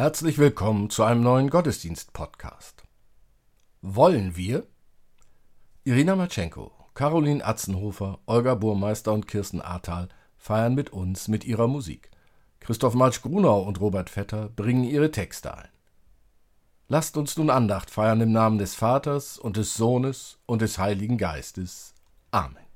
Herzlich willkommen zu einem neuen Gottesdienst-Podcast. Wollen wir? Irina Matschenko, Caroline Atzenhofer, Olga Burmeister und Kirsten Ahrtal feiern mit uns mit ihrer Musik. Christoph Marsch-Grunau und Robert Vetter bringen ihre Texte ein. Lasst uns nun Andacht feiern im Namen des Vaters und des Sohnes und des Heiligen Geistes. Amen.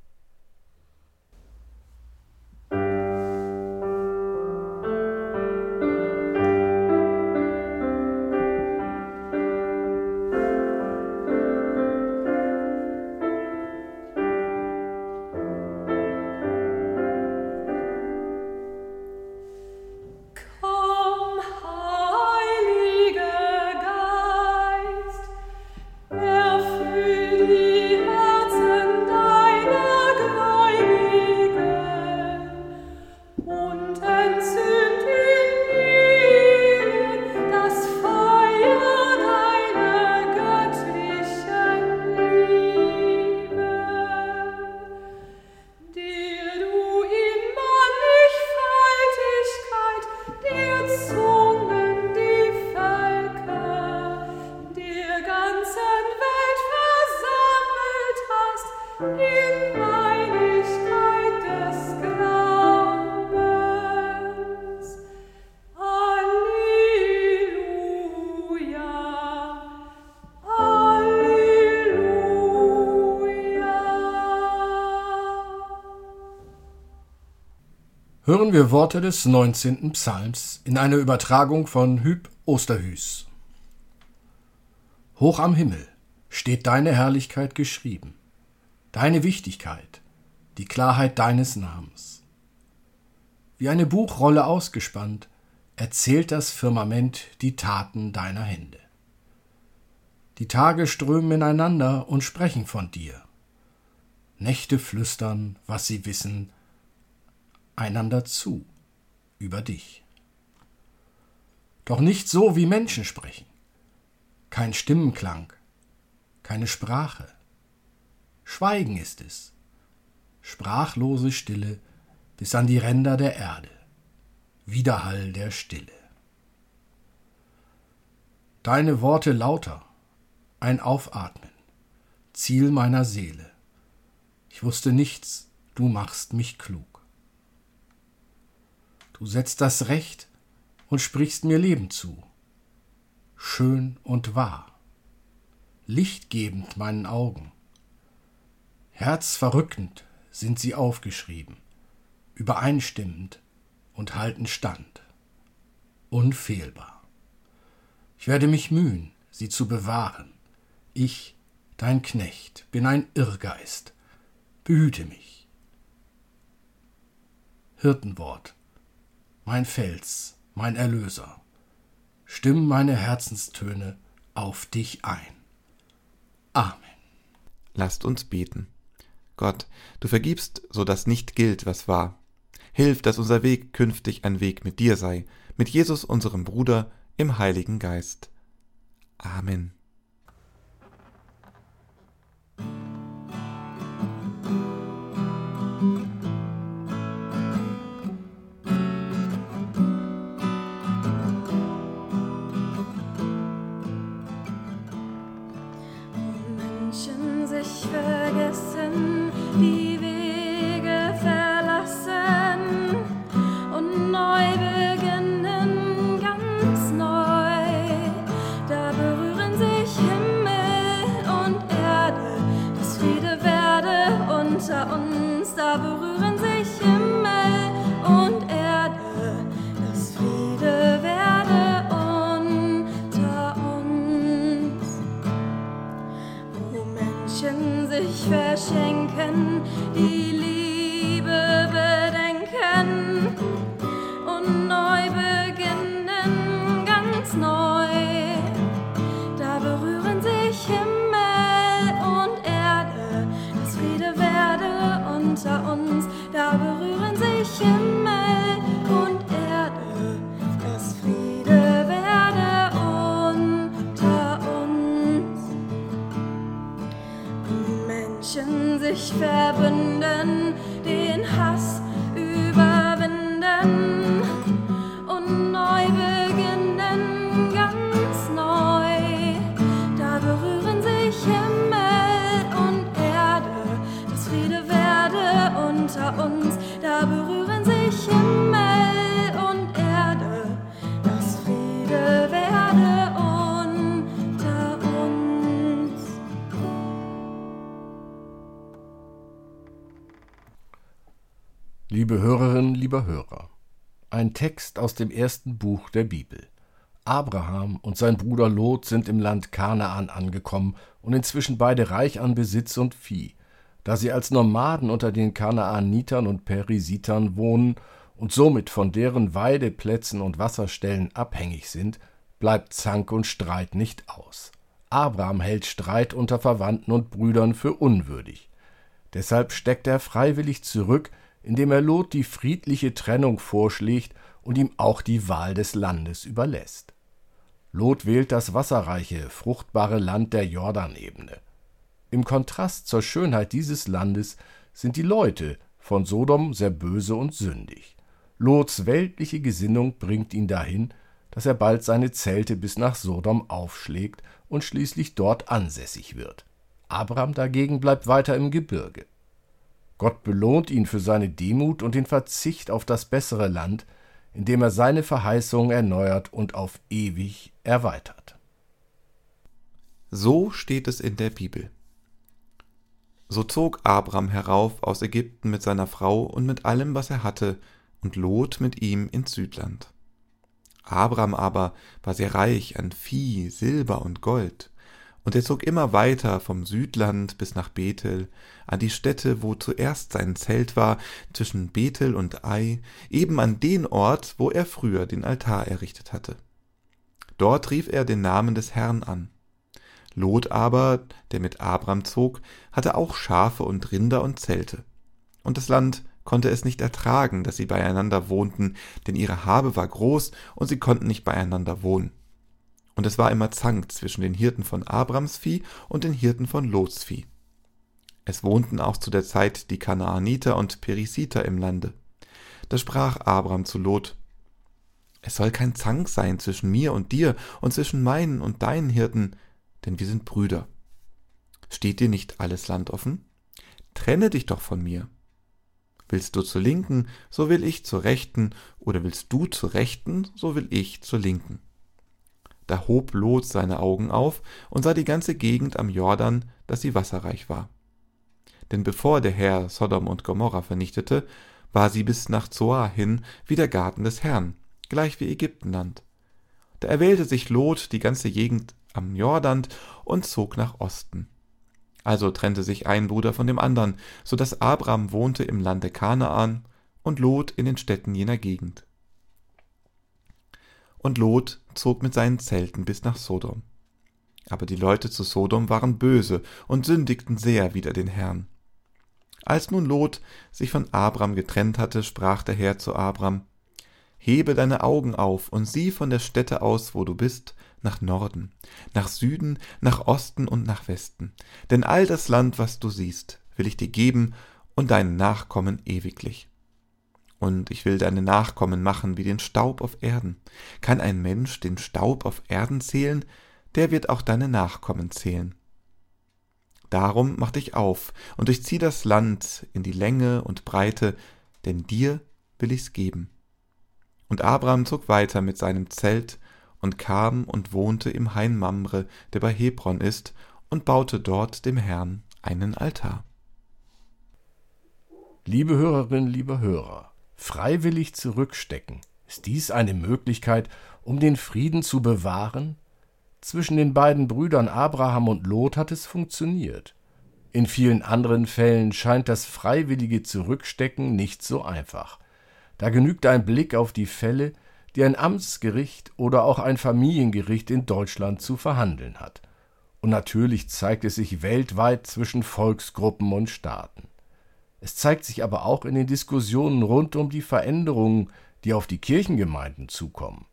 Hören wir Worte des 19. Psalms in einer Übertragung von Hüb Osterhüß. Hoch am Himmel steht deine Herrlichkeit geschrieben, deine Wichtigkeit, die Klarheit deines Namens. Wie eine Buchrolle ausgespannt, erzählt das Firmament die Taten deiner Hände. Die Tage strömen ineinander und sprechen von dir. Nächte flüstern, was sie wissen, einander zu über dich. Doch nicht so, wie Menschen sprechen. Kein Stimmenklang, keine Sprache. Schweigen ist es, sprachlose Stille bis an die Ränder der Erde, Widerhall der Stille. Deine Worte lauter, ein Aufatmen, Ziel meiner Seele. Ich wusste nichts, du machst mich klug. Du setzt das Recht und sprichst mir Leben zu. Schön und wahr, lichtgebend meinen Augen. Herzverrückend sind sie aufgeschrieben, übereinstimmend und halten stand. Unfehlbar. Ich werde mich mühen, sie zu bewahren. Ich, dein Knecht, bin ein Irrgeist. Behüte mich. Hirtenwort mein Fels, mein Erlöser. Stimm meine Herzenstöne auf dich ein. Amen. Lasst uns beten. Gott, du vergibst, so dass nicht gilt, was war. Hilf, dass unser Weg künftig ein Weg mit dir sei, mit Jesus, unserem Bruder, im Heiligen Geist. Amen. Liebe Hörerinnen, lieber Hörer, ein Text aus dem ersten Buch der Bibel. Abraham und sein Bruder Lot sind im Land Kanaan angekommen und inzwischen beide reich an Besitz und Vieh. Da sie als Nomaden unter den Kanaanitern und Perisitern wohnen und somit von deren Weideplätzen und Wasserstellen abhängig sind, bleibt Zank und Streit nicht aus. Abraham hält Streit unter Verwandten und Brüdern für unwürdig. Deshalb steckt er freiwillig zurück, indem er Lot die friedliche Trennung vorschlägt und ihm auch die Wahl des Landes überlässt. Lot wählt das wasserreiche, fruchtbare Land der Jordanebene. Im Kontrast zur Schönheit dieses Landes sind die Leute von Sodom sehr böse und sündig. Lots weltliche Gesinnung bringt ihn dahin, dass er bald seine Zelte bis nach Sodom aufschlägt und schließlich dort ansässig wird. Abraham dagegen bleibt weiter im Gebirge. Gott belohnt ihn für seine Demut und den Verzicht auf das bessere Land, indem er seine Verheißung erneuert und auf ewig erweitert. So steht es in der Bibel. So zog Abram herauf aus Ägypten mit seiner Frau und mit allem, was er hatte, und Lot mit ihm ins Südland. Abram aber war sehr reich an Vieh, Silber und Gold, und er zog immer weiter vom Südland bis nach Bethel, an die Stätte, wo zuerst sein Zelt war, zwischen Bethel und Ai, eben an den Ort, wo er früher den Altar errichtet hatte. Dort rief er den Namen des Herrn an. Lot aber, der mit Abram zog, hatte auch Schafe und Rinder und Zelte. Und das Land konnte es nicht ertragen, dass sie beieinander wohnten, denn ihre Habe war groß und sie konnten nicht beieinander wohnen. Und es war immer Zank zwischen den Hirten von Abrams Vieh und den Hirten von Lots Vieh. Es wohnten auch zu der Zeit die Kanaaniter und Perisiter im Lande. Da sprach Abram zu Lot, es soll kein Zank sein zwischen mir und dir und zwischen meinen und deinen Hirten, denn wir sind Brüder. Steht dir nicht alles Land offen? Trenne dich doch von mir. Willst du zur Linken, so will ich zur Rechten, oder willst du zur Rechten, so will ich zur Linken. Da hob Lot seine Augen auf und sah die ganze Gegend am Jordan, dass sie wasserreich war. Denn bevor der Herr Sodom und Gomorra vernichtete, war sie bis nach Zoar hin wie der Garten des Herrn, gleich wie Ägyptenland. Da erwählte sich Lot die ganze Gegend am Jordan und zog nach Osten. Also trennte sich ein Bruder von dem anderen, so dass Abram wohnte im Lande Kanaan und Lot in den Städten jener Gegend. Und Lot zog mit seinen Zelten bis nach Sodom. Aber die Leute zu Sodom waren böse und sündigten sehr wider den Herrn. Als nun Lot sich von Abram getrennt hatte, sprach der Herr zu Abram, Hebe deine Augen auf und sieh von der Stätte aus, wo du bist, nach Norden, nach Süden, nach Osten und nach Westen. Denn all das Land, was du siehst, will ich dir geben und deinen Nachkommen ewiglich. Und ich will deine Nachkommen machen wie den Staub auf Erden. Kann ein Mensch den Staub auf Erden zählen, der wird auch deine Nachkommen zählen. Darum mach dich auf und durchzieh das Land in die Länge und Breite, denn dir will ich's geben. Und Abraham zog weiter mit seinem Zelt und kam und wohnte im Hain Mamre, der bei Hebron ist, und baute dort dem Herrn einen Altar. Liebe Hörerinnen, liebe Hörer, freiwillig zurückstecken, ist dies eine Möglichkeit, um den Frieden zu bewahren? Zwischen den beiden Brüdern Abraham und Lot hat es funktioniert. In vielen anderen Fällen scheint das freiwillige Zurückstecken nicht so einfach. Da genügt ein Blick auf die Fälle, die ein Amtsgericht oder auch ein Familiengericht in Deutschland zu verhandeln hat. Und natürlich zeigt es sich weltweit zwischen Volksgruppen und Staaten. Es zeigt sich aber auch in den Diskussionen rund um die Veränderungen, die auf die Kirchengemeinden zukommen.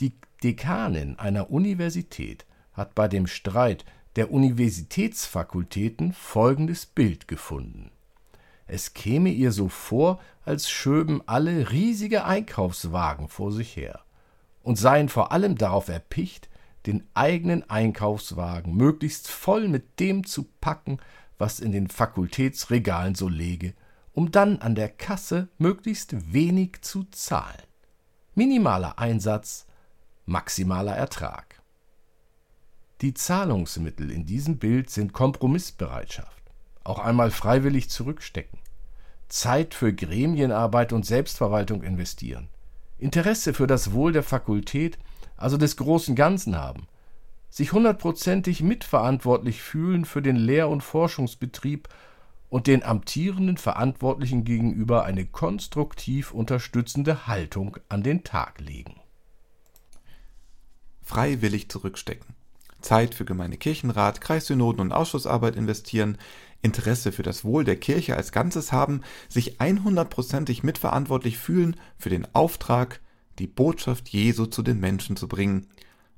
Die Dekanin einer Universität hat bei dem Streit der Universitätsfakultäten folgendes Bild gefunden. Es käme ihr so vor, als schöben alle riesige Einkaufswagen vor sich her und seien vor allem darauf erpicht, den eigenen Einkaufswagen möglichst voll mit dem zu packen, was in den Fakultätsregalen so lege, um dann an der Kasse möglichst wenig zu zahlen. Minimaler Einsatz, maximaler Ertrag. Die Zahlungsmittel in diesem Bild sind Kompromissbereitschaft, auch einmal freiwillig zurückstecken, Zeit für Gremienarbeit und Selbstverwaltung investieren, Interesse für das Wohl der Fakultät, also des großen Ganzen haben, sich hundertprozentig mitverantwortlich fühlen für den Lehr- und Forschungsbetrieb und den amtierenden Verantwortlichen gegenüber eine konstruktiv unterstützende Haltung an den Tag legen. Freiwillig zurückstecken. Zeit für Gemeindekirchenrat, Kreissynoden und Ausschussarbeit investieren, Interesse für das Wohl der Kirche als Ganzes haben, sich 100%ig mitverantwortlich fühlen für den Auftrag, die Botschaft Jesu zu den Menschen zu bringen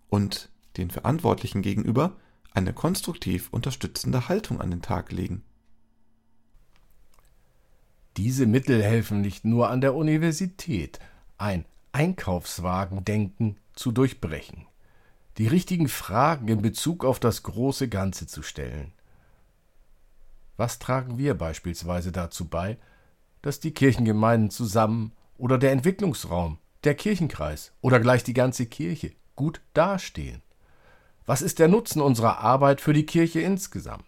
und den Verantwortlichen gegenüber eine konstruktiv unterstützende Haltung an den Tag legen. Diese Mittel helfen nicht nur an der Universität, ein Einkaufswagendenken zu durchbrechen, die richtigen Fragen in Bezug auf das große Ganze zu stellen. Was tragen wir beispielsweise dazu bei, dass die Kirchengemeinden zusammen oder der Entwicklungsraum, der Kirchenkreis oder gleich die ganze Kirche gut dastehen? Was ist der Nutzen unserer Arbeit für die Kirche insgesamt?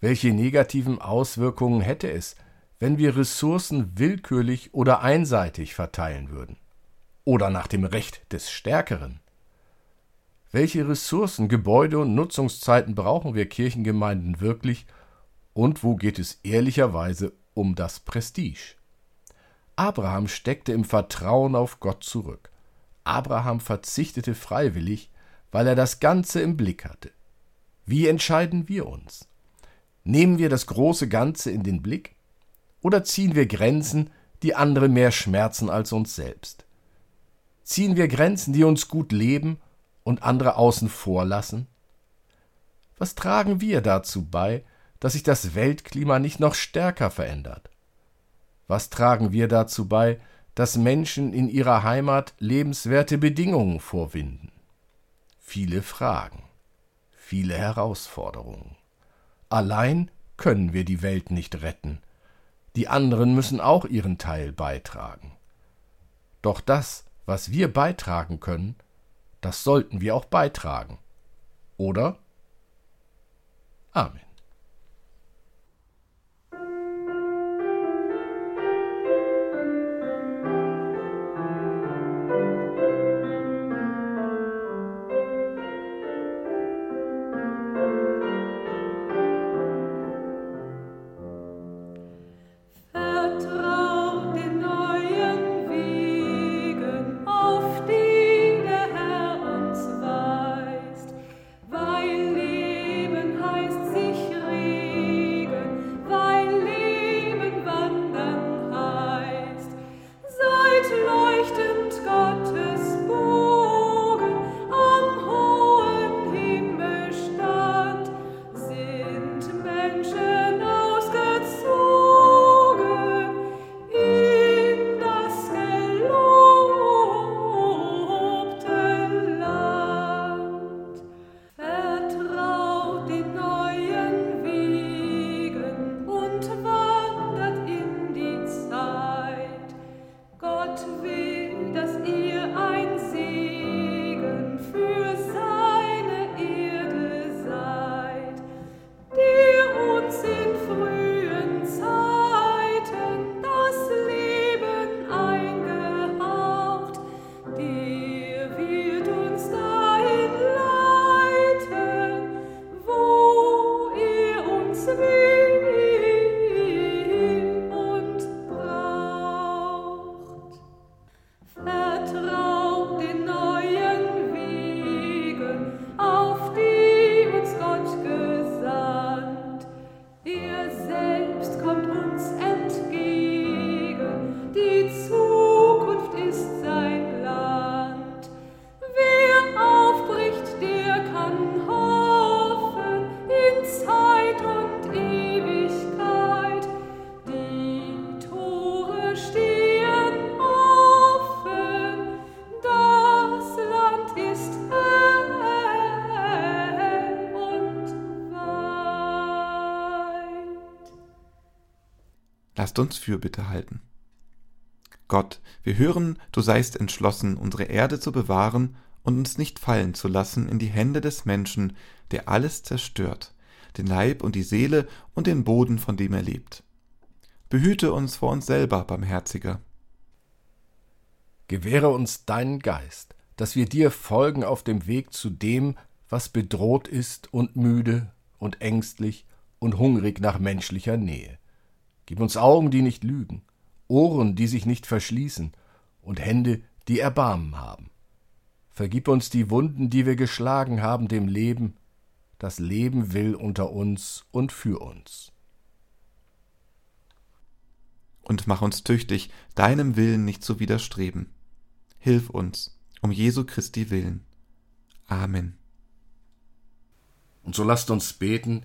Welche negativen Auswirkungen hätte es, wenn wir Ressourcen willkürlich oder einseitig verteilen würden? Oder nach dem Recht des Stärkeren? Welche Ressourcen, Gebäude und Nutzungszeiten brauchen wir Kirchengemeinden wirklich und wo geht es ehrlicherweise um das Prestige? Abraham steckte im Vertrauen auf Gott zurück. Abraham verzichtete freiwillig, weil er das Ganze im Blick hatte. Wie entscheiden wir uns? Nehmen wir das große Ganze in den Blick oder ziehen wir Grenzen, die andere mehr schmerzen als uns selbst? Ziehen wir Grenzen, die uns gut leben und andere außen vor lassen? Was tragen wir dazu bei, dass sich das Weltklima nicht noch stärker verändert? Was tragen wir dazu bei, dass Menschen in ihrer Heimat lebenswerte Bedingungen vorwinden? Viele Fragen, viele Herausforderungen. Allein können wir die Welt nicht retten. Die anderen müssen auch ihren Teil beitragen. Doch das, was wir beitragen können, das sollten wir auch beitragen. Oder? Amen. Lasst uns Fürbitte halten. Gott, wir hören, du seist entschlossen, unsere Erde zu bewahren und uns nicht fallen zu lassen in die Hände des Menschen, der alles zerstört, den Leib und die Seele und den Boden, von dem er lebt. Behüte uns vor uns selber, barmherziger. Gewähre uns deinen Geist, dass wir dir folgen auf dem Weg zu dem, was bedroht ist und müde und ängstlich und hungrig nach menschlicher Nähe. Gib uns Augen, die nicht lügen, Ohren, die sich nicht verschließen, und Hände, die Erbarmen haben. Vergib uns die Wunden, die wir geschlagen haben dem Leben, das Leben will unter uns und für uns. Und mach uns tüchtig, deinem Willen nicht zu widerstreben. Hilf uns, um Jesu Christi willen. Amen. Und so lasst uns beten,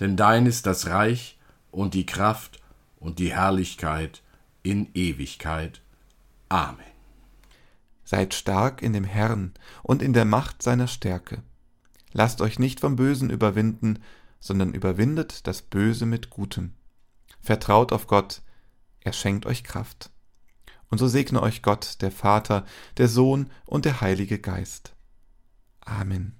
denn dein ist das Reich und die Kraft und die Herrlichkeit in Ewigkeit. Amen. Seid stark in dem Herrn und in der Macht seiner Stärke. Lasst euch nicht vom Bösen überwinden, sondern überwindet das Böse mit Gutem. Vertraut auf Gott, er schenkt euch Kraft. Und so segne euch Gott, der Vater, der Sohn und der Heilige Geist. Amen.